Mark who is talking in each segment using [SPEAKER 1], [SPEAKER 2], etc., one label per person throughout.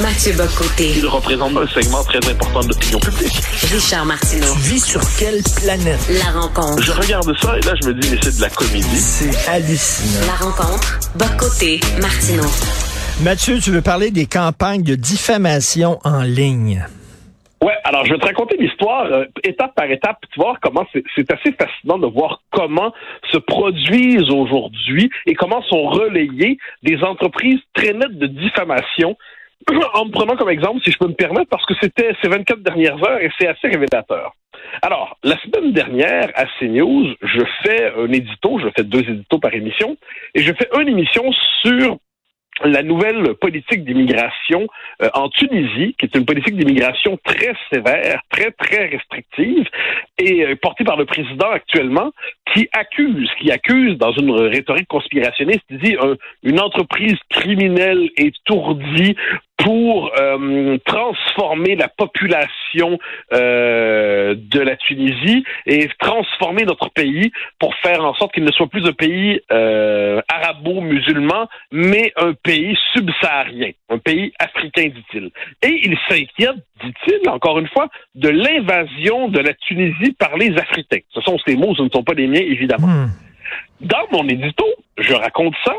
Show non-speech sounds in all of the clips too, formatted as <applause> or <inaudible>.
[SPEAKER 1] Mathieu Bocoté.
[SPEAKER 2] Il représente un segment très important de l'opinion publique.
[SPEAKER 1] Richard Martineau.
[SPEAKER 3] Tu vis sur quelle planète?
[SPEAKER 1] La rencontre.
[SPEAKER 2] Je regarde ça et là, je me dis, mais c'est de la comédie.
[SPEAKER 3] C'est hallucinant.
[SPEAKER 1] La rencontre. Bocoté. Martineau.
[SPEAKER 3] Mathieu, tu veux parler des campagnes de diffamation en ligne?
[SPEAKER 2] Ouais, alors je vais te raconter l'histoire euh, étape par étape, tu vois comment c'est assez fascinant de voir comment se produisent aujourd'hui et comment sont relayées des entreprises très nettes de diffamation <clears throat> en me prenant comme exemple, si je peux me permettre, parce que c'était ces 24 dernières heures et c'est assez révélateur. Alors, la semaine dernière, à CNews, je fais un édito, je fais deux éditos par émission, et je fais une émission sur la nouvelle politique d'immigration euh, en Tunisie, qui est une politique d'immigration très sévère, très, très restrictive, et euh, portée par le président actuellement, qui accuse, qui accuse dans une rhétorique conspirationniste, dit un- une entreprise criminelle étourdie pour euh, transformer la population euh, de la Tunisie et transformer notre pays pour faire en sorte qu'il ne soit plus un pays euh, arabo-musulman, mais un pays subsaharien, un pays africain, dit-il. Et il s'inquiète, dit-il, encore une fois, de l'invasion de la Tunisie par les Africains. Ce sont ces mots, ce ne sont pas les miens, évidemment.
[SPEAKER 3] Hmm.
[SPEAKER 2] Dans mon édito, je raconte ça.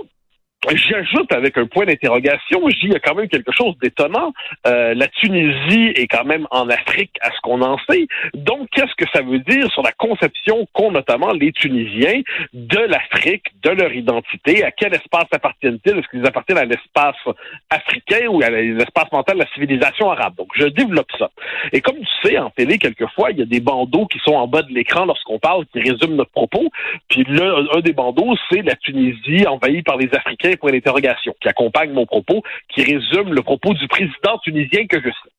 [SPEAKER 2] J'ajoute avec un point d'interrogation, je dis il y a quand même quelque chose d'étonnant. Euh, la Tunisie est quand même en Afrique à ce qu'on en sait. Donc, qu'est-ce que ça veut dire sur la conception qu'ont notamment les Tunisiens de l'Afrique, de leur identité, à quel espace appartiennent-ils? Est-ce qu'ils appartiennent à l'espace africain ou à l'espace mental de la civilisation arabe? Donc, je développe ça. Et comme tu sais, en télé, quelquefois, il y a des bandeaux qui sont en bas de l'écran lorsqu'on parle, qui résument notre propos. Puis là, un des bandeaux, c'est la Tunisie envahie par les Africains, point d'interrogation, qui accompagne mon propos, qui résume le propos du président tunisien que je sais.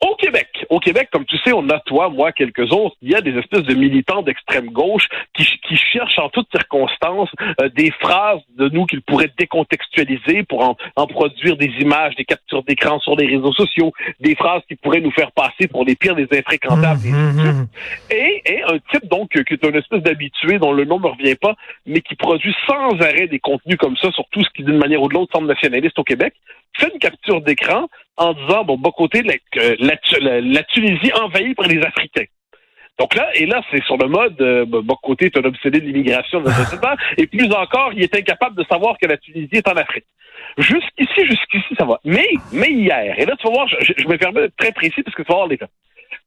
[SPEAKER 2] Au Québec, au Québec, comme tu sais, on a toi, moi, quelques autres, il y a des espèces de militants d'extrême gauche qui, qui cherchent en toutes circonstances euh, des phrases de nous qu'ils pourraient décontextualiser pour en, en produire des images, des captures d'écran sur les réseaux sociaux, des phrases qui pourraient nous faire passer pour les pires des infréquentables. de suite.
[SPEAKER 3] Mhm.
[SPEAKER 2] Et, et un type donc euh, qui est un espèce d'habitué dont le nom me revient pas, mais qui produit sans arrêt des contenus comme ça sur tout ce qui d'une manière ou de l'autre semble nationaliste au Québec, fait une capture d'écran en disant bon, bas côté la, la, la- la Tunisie envahie par les Africains. Donc là, et là, c'est sur le mode, euh, bas côté est un obsédé de l'immigration <laughs> et plus encore, il est incapable de savoir que la Tunisie est en Afrique. Jusqu'ici, jusqu'ici, ça va. Mais, mais hier, et là, tu vas voir, je, je- me permets d'être très précis parce que tu vas voir les faits.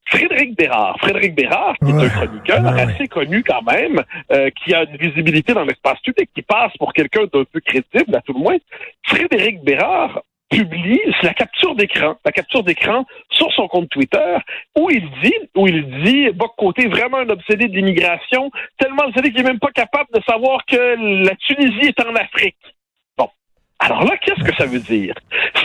[SPEAKER 2] Frédéric Bérard. Frédéric Bérard, qui est un chroniqueur
[SPEAKER 3] ouais.
[SPEAKER 2] assez connu quand même, euh, qui a une visibilité dans l'espace public, qui passe pour quelqu'un d'un peu crédible, à tout le moins. Frédéric Bérard publie la capture d'écran, la capture d'écran sur son compte Twitter, où il dit, où il dit, Boc Côté vraiment un obsédé de l'immigration, tellement obsédé qu'il est même pas capable de savoir que la Tunisie est en Afrique. Alors là, qu'est-ce que ça veut dire?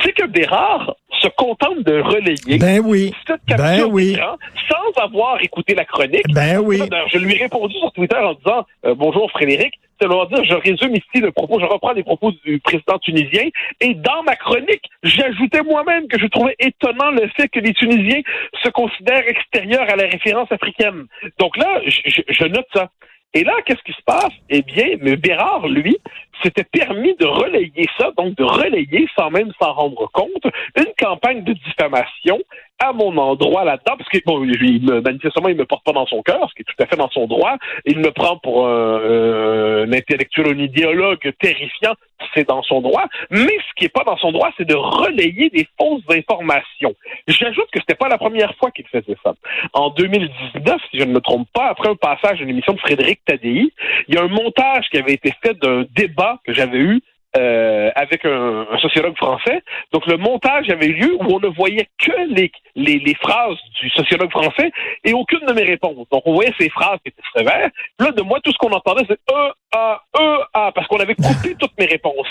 [SPEAKER 2] C'est que Bérard se contente de relayer
[SPEAKER 3] Ben oui.
[SPEAKER 2] cette capture
[SPEAKER 3] Ben oui.
[SPEAKER 2] d'écran sans avoir écouté la chronique.
[SPEAKER 3] Ben oui.
[SPEAKER 2] Je lui ai répondu sur Twitter en disant euh, Bonjour Frédéric, dire je résume ici le propos, je reprends les propos du président tunisien et dans ma chronique, j'ajoutais moi-même que je trouvais étonnant le fait que les Tunisiens se considèrent extérieurs à la référence africaine. Donc là, je, je- je note ça. Et là, qu'est-ce qui se passe? Eh bien, mais Bérard, lui, s'était permis de relayer ça, donc de relayer, sans même s'en rendre compte, une campagne de diffamation à mon endroit là-dedans, parce que bon, il me, manifestement, il me porte pas dans son cœur, ce qui est tout à fait dans son droit. Il me prend pour un, euh, un intellectuel, un idéologue terrifiant, c'est dans son droit. Mais ce qui est pas dans son droit, c'est de relayer des fausses informations. J'ajoute que c'était pas la première fois qu'il faisait ça. En 2019, si je ne me trompe pas, après un passage d'une émission de Frédéric Tadei, il y a un montage qui avait été fait d'un débat que j'avais eu euh, avec un, sociologue français. Donc le montage avait eu lieu où on ne voyait que les, les, phrases du sociologue français et aucune de mes réponses. Donc on voyait ces phrases qui étaient sévères. Là, de moi, tout ce qu'on entendait, c'est E, A, E, A, parce qu'on avait coupé <laughs> toutes mes réponses.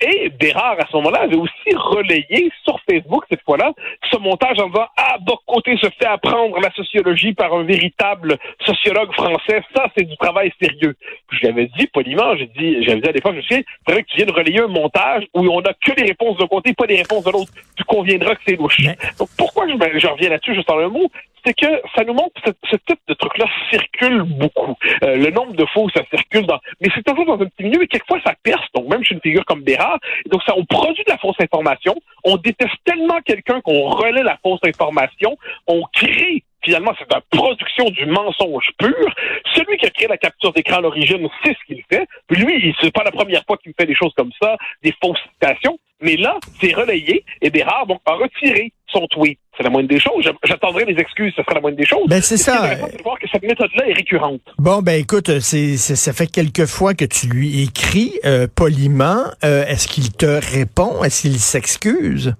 [SPEAKER 2] Et Bérard, à ce moment-là, avait aussi relayé sur Facebook, cette fois-là, ce montage en disant Ah, Boc Côté se fait apprendre la sociologie par un véritable sociologue français. Ça, c'est du travail sérieux. Puis j'avais dit poliment, j'ai dit, j'avais dit à l'époque, je sais, c'est vrai que tu viens de relayer un montage où on n'a que les réponses d'un côté, pas les réponses de l'autre. Tu conviendras que c'est louche. Donc pourquoi je, je reviens là-dessus juste en un mot? C'est que ça nous montre que ce, type de truc-là circule beaucoup. Euh, le nombre de fois où ça circule, dans, mais c'est toujours dans un petit milieu, et quelquefois ça perce. Donc même chez une figure comme Bérard, donc ça, on produit de la fausse information, on déteste tellement quelqu'un qu'on relaie la fausse information, on crée finalement, c'est la production du mensonge pur. Celui qui a créé la capture d'écran à l'origine sait ce qu'il fait. Lui, c'est pas la première fois qu'il fait des choses comme ça, des fausses citations. Mais là, c'est relayé et Bérard donc, a retiré son tweet. C'est la moindre des choses. J'attendrai les excuses, ce sera la moindre des choses.
[SPEAKER 3] Ben, c'est ça.
[SPEAKER 2] De voir que cette méthode-là est récurrente.
[SPEAKER 3] Bon, ben écoute, c'est, ça fait quelques fois que tu lui écris euh, poliment. Euh, est-ce qu'il te répond? Est-ce qu'il s'excuse?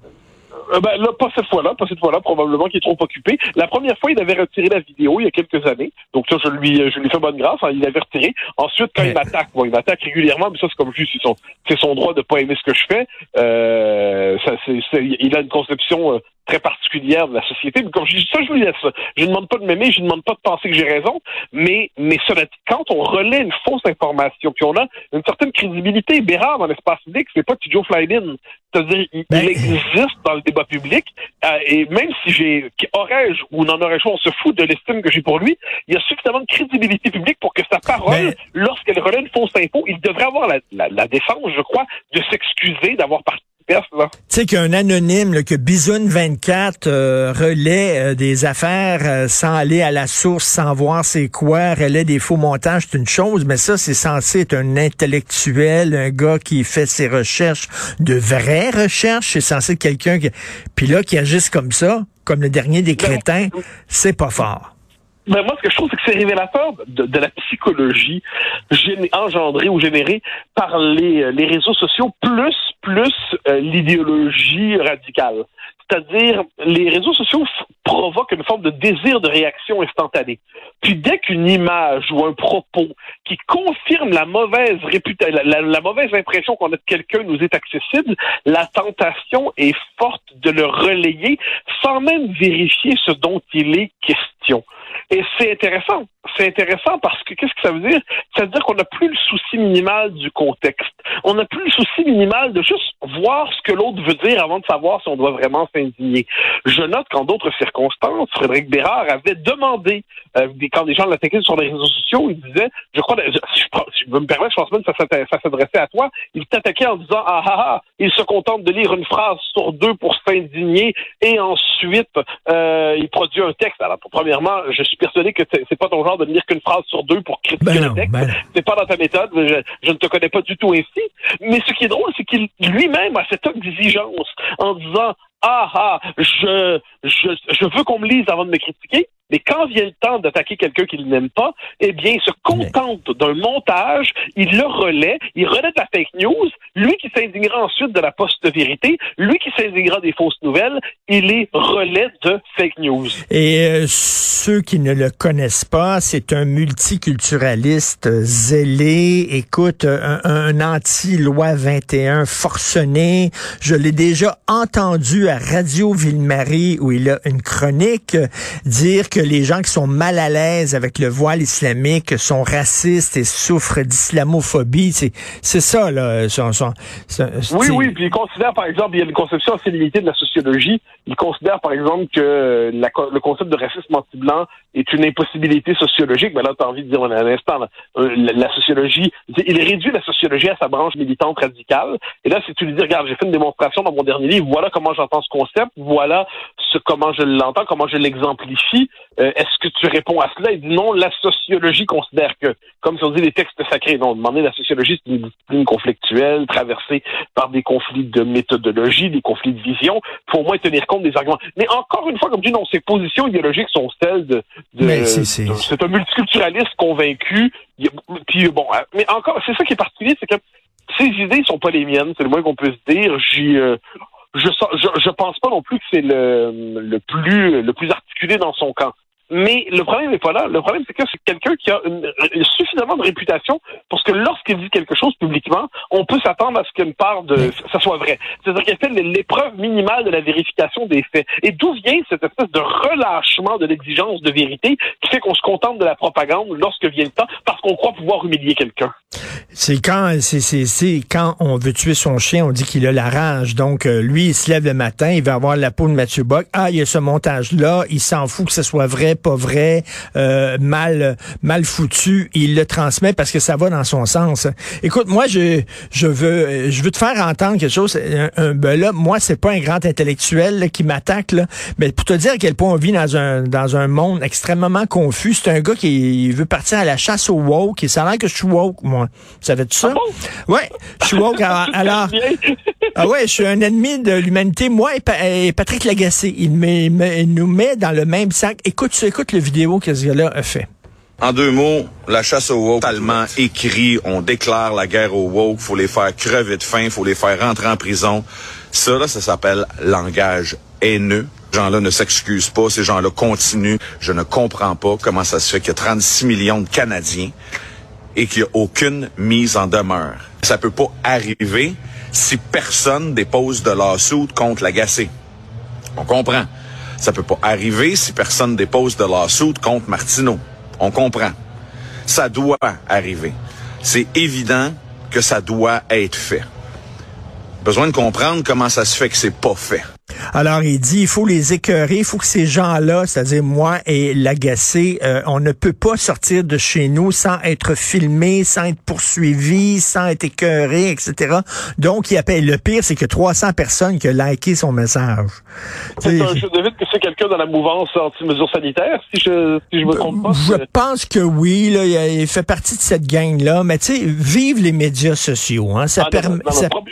[SPEAKER 2] Euh, ben, là, pas cette fois-là, pas cette fois-là, probablement qu'il est trop occupé. La première fois, il avait retiré la vidéo il y a quelques années. Donc ça, je lui, je lui fais bonne grâce. Hein, il l'avait retiré. Ensuite, quand il m'attaque, bon, il m'attaque régulièrement, mais ça, c'est comme juste, c'est son, c'est son droit de pas aimer ce que je fais. Euh, ça, c'est, il a une conception euh, très particulière de la société. Mais comme je dis ça, je lui laisse. Je ne demande pas de m'aimer, je ne demande pas de penser que j'ai raison, mais, mais cela quand on relaie une fausse information, puis on a une certaine crédibilité, Bérard dans l'espace public, c'est pas Joe Flydin. C'est-à-dire, il, ben, existe dans le débat public, euh, et même si j'ai, aurais-je ou n'en aurais-je, on se fout de l'estime que j'ai pour lui, il y a suffisamment de crédibilité publique pour que sa parole, ben, lorsqu'elle relaie une fausse info, il devrait avoir la, la, la défense, je crois, de s'excuser d'avoir participé tu
[SPEAKER 3] sais qu'un anonyme, que Bisoun 24 euh, relaie euh, des affaires euh, sans aller à la source, sans voir c'est quoi, relaie des faux montages, c'est une chose, mais ça, c'est censé être un intellectuel, un gars qui fait ses recherches, de vraies recherches, c'est censé être quelqu'un qui... Puis là, qui agisse comme ça, comme le dernier des ben, crétins, c'est pas fort.
[SPEAKER 2] Ben moi, ce que je trouve, c'est que c'est révélateur de, la psychologie engendrée ou générée par les, les réseaux sociaux, plus plus euh, l'idéologie radicale. C'est-à-dire, les réseaux sociaux provoquent une forme de désir de réaction instantanée. Puis dès qu'une image ou un propos qui confirme la mauvaise réputation, la, mauvaise impression qu'on a de quelqu'un nous est accessible, la tentation est forte de le relayer sans même vérifier ce dont il est question. Et c'est intéressant. C'est intéressant parce que qu'est-ce que ça veut dire? Ça veut dire qu'on n'a plus le souci minimal du contexte. On n'a plus le souci minimal de juste voir ce que l'autre veut dire avant de savoir si on doit vraiment s'indigner. Je note qu'en d'autres circonstances, Frédéric Bérard avait demandé, euh, quand des gens l'attaquaient sur les réseaux sociaux, il disait, je crois, je, je me permettre, je pense même que ça s'adressait à toi, il t'attaquait en disant, ah ah ah, il se contente de lire une phrase sur deux pour s'indigner et ensuite euh, il produit un texte. Alors, premièrement, je suis persuadé que c'est pas ton genre de lire qu'une phrase sur deux pour critiquer ben le texte. Ben c'est pas dans ta méthode. Je, je, ne te connais pas du tout ainsi. Mais ce qui est drôle, c'est qu'il lui-même a cette exigence en disant ah ah, je, je, je veux qu'on me lise avant de me critiquer. Mais quand vient le temps d'attaquer quelqu'un qu'il n'aime pas, eh bien, il se contente d'un montage, il le relaie, il relaie de la fake news. Lui qui s'indignera ensuite de la post-vérité, lui qui s'indignera des fausses nouvelles, il est relais de fake news.
[SPEAKER 3] Et euh, ceux qui ne le connaissent pas, c'est un multiculturaliste zélé, écoute, un, un anti-loi 21 forcené. Je l'ai déjà entendu à Radio Ville-Marie où il a une chronique dire que que les gens qui sont mal à l'aise avec le voile islamique sont racistes et souffrent d'islamophobie. C'est, ça, là.
[SPEAKER 2] oui, oui, puis il considère, par exemple, il y a une conception assez limitée de la sociologie. Il considère, par exemple, que le concept de racisme anti-blanc est une impossibilité sociologique. Mais là, tu as envie de dire un instant, euh, la, sociologie, il réduit la sociologie à sa branche militante radicale. Et là, si tu lui dis, regarde, j'ai fait une démonstration dans mon dernier livre, voilà comment j'entends ce concept, voilà ce, comment je l'entends, comment je l'exemplifie. Euh, est-ce que tu réponds à cela? Il dit non, la sociologie considère que, comme si on dit les textes sacrés, non, demander la sociologie, c'est une discipline conflictuelle, traversée par des conflits de méthodologie, des conflits de vision. Faut au moins tenir compte des arguments. Mais encore une fois, comme je dis, non, ces positions idéologiques sont celles de... de c'est un multiculturaliste convaincu. Puis bon, hein, mais encore, c'est ça qui est particulier, c'est que ces idées sont pas les miennes, c'est le moins qu'on peut se dire. J'y... Euh, je, je, je pense pas non plus que c'est le, le plus le plus articulé dans son camp. Mais le problème n'est pas là. Le problème, c'est que c'est quelqu'un qui a une, suffisamment de réputation parce que lorsqu'il dit quelque chose publiquement, on peut s'attendre à ce qu'une part de ça soit vrai. C'est-à-dire qu'il fait l'épreuve minimale de la vérification des faits. Et d'où vient cette espèce de relâchement de l'exigence de vérité qui fait qu'on se contente de la propagande lorsque vient le temps parce qu'on croit pouvoir humilier quelqu'un?
[SPEAKER 3] C'est quand c'est, c'est, c'est quand on veut tuer son chien, on dit qu'il a la rage. Donc euh, lui, il se lève le matin, il va avoir la peau de Mathieu Bock. Ah, il y a ce montage-là, il s'en fout que ce soit vrai, pas vrai, euh, mal mal foutu. Il le transmet parce que ça va dans son sens. Écoute, moi, je je veux je veux te faire entendre quelque chose. Un, ben là, moi, c'est pas un grand intellectuel qui m'attaque là, mais pour te dire à quel point on vit dans un dans un monde extrêmement confus. C'est un gars qui veut partir à la chasse au woke. Et ça a l'air que je suis woke, moi. Savais-tu ça?
[SPEAKER 2] Ah
[SPEAKER 3] ouais, je suis woke. Alors, <laughs> ah ouais, je suis un ennemi de l'humanité. Moi et, Patrick Lagacé, il, nous met dans le même sac. Écoute, écoute le vidéo que gars-là a fait.
[SPEAKER 4] En deux mots, la chasse au woke, totalement écrit, on déclare la guerre au woke, faut les faire crever de faim, faut les faire rentrer en prison. Ça, là, ça s'appelle langage haineux. Ces gens-là ne s'excusent pas, ces gens-là continuent. Je ne comprends pas comment ça se fait qu'il y a 36 millions de Canadiens et qu'il n'y a aucune mise en demeure. Ça peut pas arriver si personne dépose de lawsuit contre l'agacé. On comprend. Ça peut pas arriver si personne dépose de lawsuit contre Martineau. On comprend. Ça doit arriver. C'est évident que ça doit être fait. Besoin de comprendre comment ça se fait que c'est pas fait.
[SPEAKER 3] Alors, il dit, il faut les écœurer, il faut que ces gens-là, c'est-à-dire moi et l'agacé, euh, on ne peut pas sortir de chez nous sans être filmé, sans être poursuivi, sans être écœuré, etc. Donc, il appelle. Le pire, c'est que 300 personnes qui ont liké son message.
[SPEAKER 2] Un jeu de vite que c'est quelqu'un dans la mouvance anti-mesures sanitaires, si je, si je me trompe pas.
[SPEAKER 3] Je pense que oui, là, il fait partie de cette gang-là. Mais tu sais, vive les médias sociaux. Hein, ça
[SPEAKER 2] ah,
[SPEAKER 3] permet.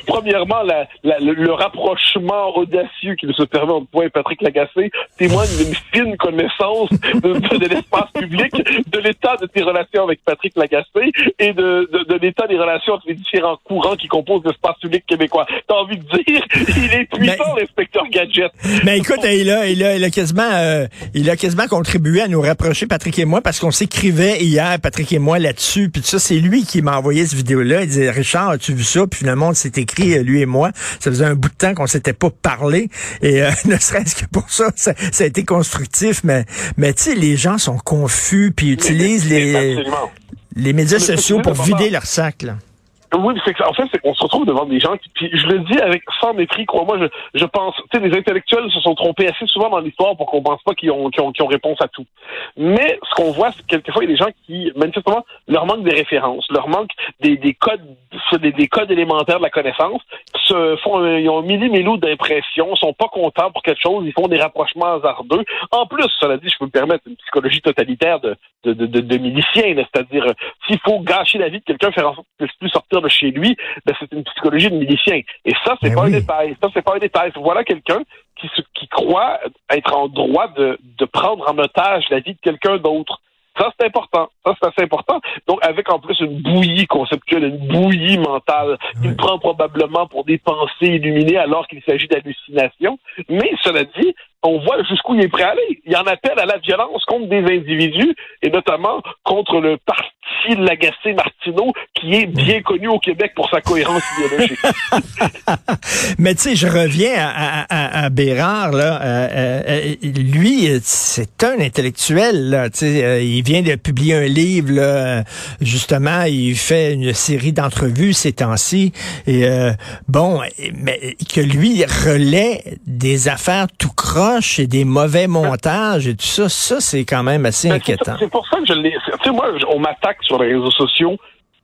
[SPEAKER 2] Premièrement, la, le rapprochement audacieux qui se permet en point Patrick Lagacé témoigne d'une <laughs> fine connaissance de, l'espace public, de l'état de tes relations avec Patrick Lagacé et de, de, l'état des relations entre les différents courants qui composent l'espace public québécois. T'as envie de dire, il est puissant, l'inspecteur Gadget.
[SPEAKER 3] Mais écoute, il a, il a, il a quasiment, euh, il a quasiment contribué à nous rapprocher, Patrick et moi, parce qu'on s'écrivait hier, Patrick et moi, là-dessus. Puis ça, c'est lui qui m'a envoyé cette vidéo-là. Il disait, Richard, as-tu vu ça? Puis finalement, on s'est écrit, euh, lui et moi. Ça faisait un bout de temps qu'on s'était pas parlé. Et euh, <laughs> ne serait-ce que pour ça, ça, a été constructif. Mais, mais tu sais, les gens sont confus puis utilisent les, les médias sociaux pour vider leur sac. Là.
[SPEAKER 2] Oui, c'est en fait, on se retrouve devant des gens qui, puis je le dis avec sans mépris, crois-moi, je, je pense, tu sais, les intellectuels se sont trompés assez souvent dans l'histoire pour qu'on pense pas qu'ils ont, qu'ils ont, ont, réponse à tout. Mais ce qu'on voit, c'est que quelquefois, il y a des gens qui, manifestement, leur manque des références, leur manque des, des codes, des, des codes élémentaires de la connaissance, se font, ils ont un millimélou d'impression, sont pas contents pour quelque chose, ils font des rapprochements hasardeux. En plus, cela dit, je peux me permettre une psychologie totalitaire de, de, de, de, de milicien, c'est-à-dire, s'il faut gâcher la vie de quelqu'un, faire en sorte qu'il ne puisse plus sortir de chez lui, ben, c'est une psychologie de milicien. Et ça, c'est ben pas un détail. Ça, c'est pas un détail. Voilà quelqu'un qui, qui croit être en droit de, de prendre en otage la vie de quelqu'un d'autre. Ça, c'est important. Ça, c'est assez important. Donc, avec en plus une bouillie conceptuelle, une bouillie mentale, qu'il prend probablement pour des pensées illuminées alors qu'il s'agit d'hallucinations. Mais, cela dit, on voit jusqu'où il est prêt à aller. Il en appelle à la violence contre des individus, et notamment contre le parti Lagacé Martineau, qui est bien connu au Québec pour sa cohérence idéologique. <laughs>
[SPEAKER 3] Mais tu sais, je reviens à, à, Bérard, là. Euh, euh, lui, c'est un intellectuel, là. Tu sais, euh, il vient de publier un livre, là. Justement, il fait une série d'entrevues ces temps-ci. Et bon, mais que lui relaie des affaires tout croche et des mauvais montages et tout ça, ça, c'est quand même assez ben, inquiétant.
[SPEAKER 2] C'est pour ça que je l'ai. Tu sais, moi, on m'attaque sur les réseaux sociaux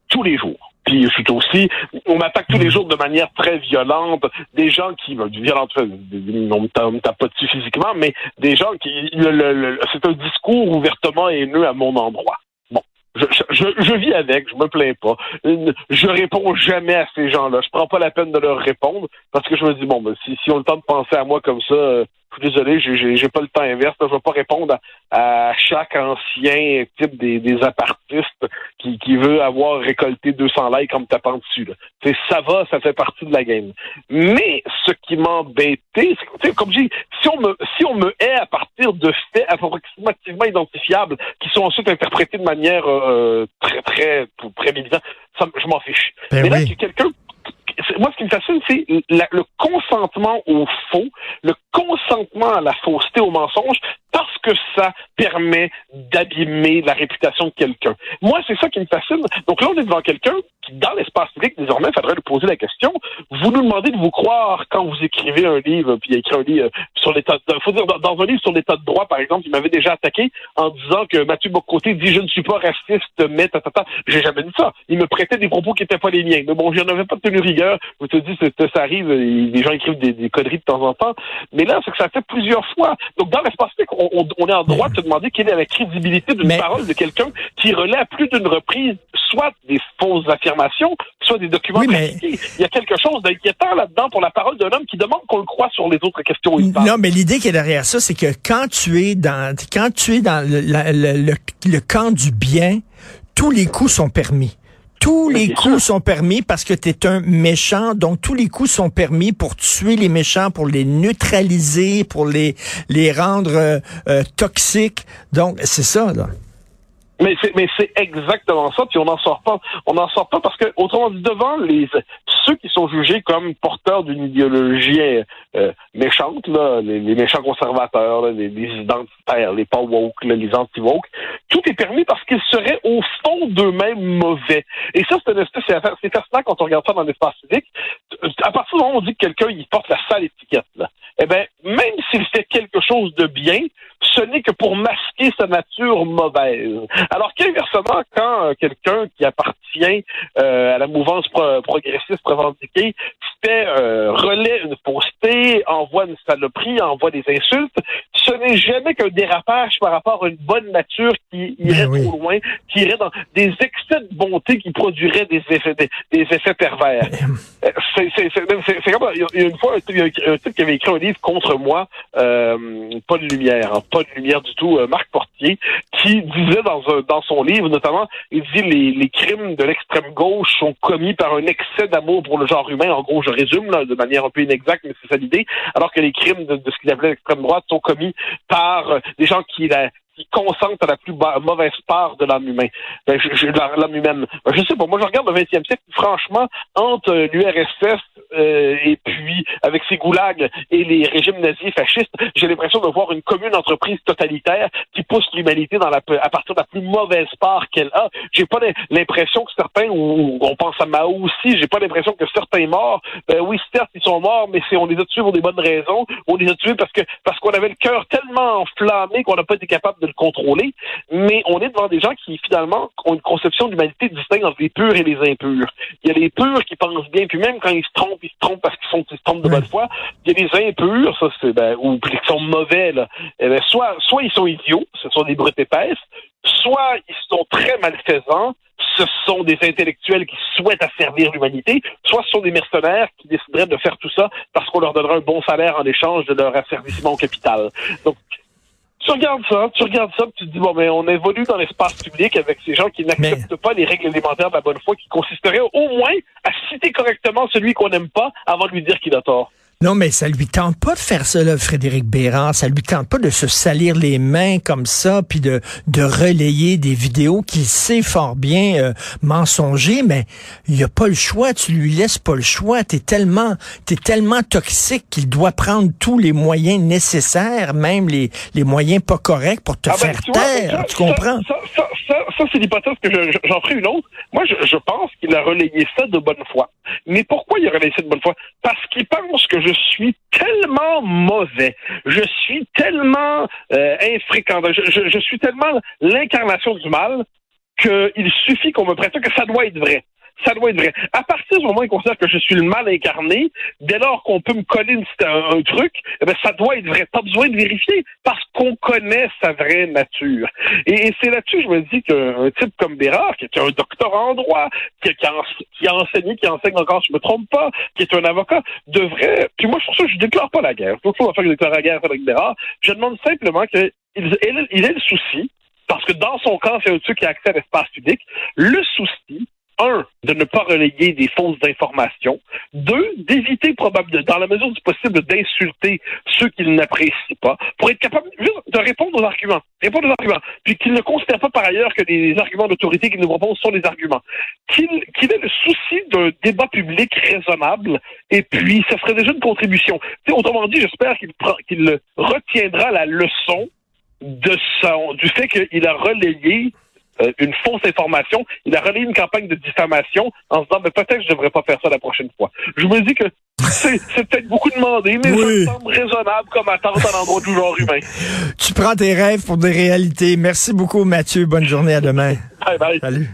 [SPEAKER 2] tous les jours. Puis je suis aussi, on m'attaque tous les jours de manière très violente. Des gens qui, violente, on me tape pas dessus physiquement, mais des gens qui, c'est un discours ouvertement haineux à mon endroit. Bon, je, je, je, vis avec, je me plains pas. Je réponds jamais à ces gens-là. Je prends pas la peine de leur répondre parce que je me dis bon, ben, si, si on le temps de penser à moi comme ça, euh, je suis désolé, j'ai pas le temps inverse. Je vais pas répondre à, chaque ancien type des, des apartistes qui, qui veut avoir récolté 200 likes comme tapant dessus. Là. ça va, ça fait partie de la game. Mais ce qui m'embêtait, c'est comme je dis, si on me si on me hait à partir de faits approximativement identifiables qui sont ensuite interprétés de manière euh, très très très militante, je m'en fiche.
[SPEAKER 3] Ben
[SPEAKER 2] Mais là, quelqu'un moi, ce qui me fascine, c'est le consentement au faux, le consentement à la fausseté, au mensonge, parce que ça permet d'abîmer la réputation de quelqu'un. Moi, c'est ça qui me fascine. Donc là, on est devant quelqu'un dans l'espace public, désormais, il faudrait lui poser la question. Vous nous demandez de vous croire quand vous écrivez un livre, puis il a écrit un livre sur l'état de, faut dire, dans un livre sur l'état de droit, par exemple, il m'avait déjà attaqué en disant que Mathieu Bocoté dit je ne suis pas raciste, mais tata. J'ai jamais dit ça. Il me prêtait des propos qui n'étaient pas les miens. Mais bon, j'en avais pas tenu rigueur. Je te dis, ça arrive, les gens écrivent des, des, conneries de temps en temps. Mais là, c'est que ça fait plusieurs fois. Donc, dans l'espace public, on, on, est en droit de se demander quelle est la crédibilité d'une parole de quelqu'un qui relaie à plus d'une reprise soit des fausses affirmations, soit des documents oui, mais... Il y a quelque chose d'inquiétant là-dedans pour la parole d'un homme qui demande qu'on le croit sur les autres questions.
[SPEAKER 3] Non, mais l'idée qui est derrière ça, c'est que quand tu es dans, quand tu es dans le, le, le camp du bien, tous les coups sont permis. Tous les coups sont permis parce que tu es un méchant, donc tous les coups sont permis pour tuer les méchants, pour les neutraliser, pour les les rendre euh, euh, toxiques. Donc c'est ça là.
[SPEAKER 2] Mais c'est mais c'est exactement ça. Puis on n'en sort pas. On n'en sort pas parce que autrement dit devant les ceux qui sont jugés comme porteurs d'une idéologie euh, méchante, là, les, méchants conservateurs, les, identitaires, les pas woke, les anti-woke, tout est permis parce qu'ils seraient au fond d'eux-mêmes mauvais. Et ça, c'est une espèce, c'est fascinant quand on regarde ça dans l'espace physique. À partir du moment où on dit que quelqu'un il porte la sale étiquette, là, eh ben, même s'il fait quelque chose de bien, ce n'est que pour masquer sa nature mauvaise. Alors qu'inversement, quand euh, quelqu'un qui appartient euh, à la mouvance progressiste revendiquée fait euh, relaie une fausseté, envoie une saloperie, envoie des insultes, ce n'est jamais qu'un dérapage par rapport à une bonne nature qui irait ben trop loin, qui irait dans des excès de bonté qui produiraient des effets, des, effets pervers. Ben c'est comme, il y a une fois, il y a un type qui avait écrit un livre contre moi, euh, pas de lumière, hein, pas de lumière du tout, euh, Marc Portier, qui disait dans, un, dans son livre, notamment, il dit les, les crimes de l'extrême gauche sont commis par un excès d'amour pour le genre humain. En gros, je résume là, de manière un peu inexacte, mais c'est ça l'idée. Alors que les crimes de, ce qu'il appelait l'extrême droite sont commis par euh, des gens qui la, qui consentent à la plus mauvaise part de l'âme humain, ben, l'âme humaine. Ben, je sais pas, moi je regarde le 20e siècle, franchement, entre l'URSS euh, et puis avec ses goulags et les régimes nazis fascistes, j'ai l'impression de voir une commune entreprise totalitaire qui pousse l'humanité dans la à partir de la plus mauvaise part qu'elle a. J'ai pas l'impression que certains, ou on pense à Mao aussi, j'ai pas l'impression que certains morts, ben oui, certes, ils sont morts, mais c'est on les a tués pour des bonnes raisons. On les a tués parce que parce qu'on avait le cœur tellement enflammé qu'on n'a pas été capable de le contrôler. Mais on est devant des gens qui finalement ont une conception d'humanité distincte entre les purs et les impurs. Il y a les purs qui pensent bien, puis même quand ils se trompent, ils se trompent parce qu'ils sont ils se trompent de bonne foi. Il y a les impurs, ça c'est ben, ou qui sont mauvais là. Eh ben, soit soit ils sont idiots, ce sont des brutes épaisses, soit ils sont très malfaisants, ce sont des intellectuels qui souhaitent asservir l'humanité, soit ce sont des mercenaires qui décideraient de faire tout ça parce qu'on leur donnerait un bon salaire en échange de leur asservissement au capital. Donc, tu regardes ça, tu regardes ça, tu te dis, bon, mais on évolue dans l'espace public avec ces gens qui n'acceptent pas les règles élémentaires de la bonne foi qui consisteraient au moins à citer correctement celui qu'on n'aime pas avant de lui dire qu'il a tort.
[SPEAKER 3] Non, mais ça lui tente pas de faire ça, là, Frédéric Bérard. Ça lui tente pas de se salir les mains comme ça, puis de, de relayer des vidéos qu'il sait fort bien euh, mensonger, mais il a pas le choix. Tu lui laisses pas le choix. T'es tellement, t'es tellement toxique qu'il doit prendre tous les moyens nécessaires, même les, les moyens pas corrects pour te ah ben, faire taire. tu comprends?
[SPEAKER 2] Ça, ça, ça, ça c'est l'hypothèse que j'en ferai une autre. Moi, je, pense qu'il a relayé ça de bonne foi. Mais pourquoi il a relayé ça de bonne foi? Parce qu'il pense que je suis tellement mauvais, je suis tellement euh, infréquent, je, je, suis tellement l'incarnation du mal qu'il suffit qu'on me prête que ça doit être vrai ça doit être vrai. À partir du moment où il considère que je suis le mal incarné, dès lors qu'on peut me coller un, truc, eh ben, ça doit être vrai. Pas besoin de vérifier parce qu'on connaît sa vraie nature. Et, c'est là-dessus, je me dis qu'un type comme Bérard, qui est un docteur en droit, qui, a, enseigné, qui enseigne encore, je me trompe pas, qui est un avocat, devrait. Puis moi, je trouve ça, je déclare pas la guerre. Faut pas faire déclarer la guerre avec Bérard. Je demande simplement qu'il il, il ait le souci parce que dans son camp, c'est un truc qui a accès à l'espace public. Le souci, un, de ne pas relayer des fausses informations. Deux, d'éviter probablement, dans la mesure du possible, d'insulter ceux qu'il n'apprécie pas, pour être capable de répondre aux arguments. Répondre aux arguments. Puis qu'il ne considère pas par ailleurs que les arguments d'autorité qu'il nous propose sont des arguments. Qu'il ait le souci d'un débat public raisonnable, et puis ça serait déjà une contribution. autrement dit, j'espère qu'il qu'il retiendra la leçon de son, du fait qu'il a relayé euh, une fausse information. Il a relayé une campagne de diffamation en se disant, ben, peut-être que je devrais pas faire ça la prochaine fois. Je me dis que c'est <laughs> c'est peut-être beaucoup demandé, mais ça
[SPEAKER 3] Oui.
[SPEAKER 2] me semble raisonnable comme attente à l'endroit du genre humain. <laughs>
[SPEAKER 3] Tu prends tes rêves pour des réalités. Merci beaucoup, Mathieu. Bonne journée. À demain.
[SPEAKER 2] Bye bye.
[SPEAKER 3] Salut.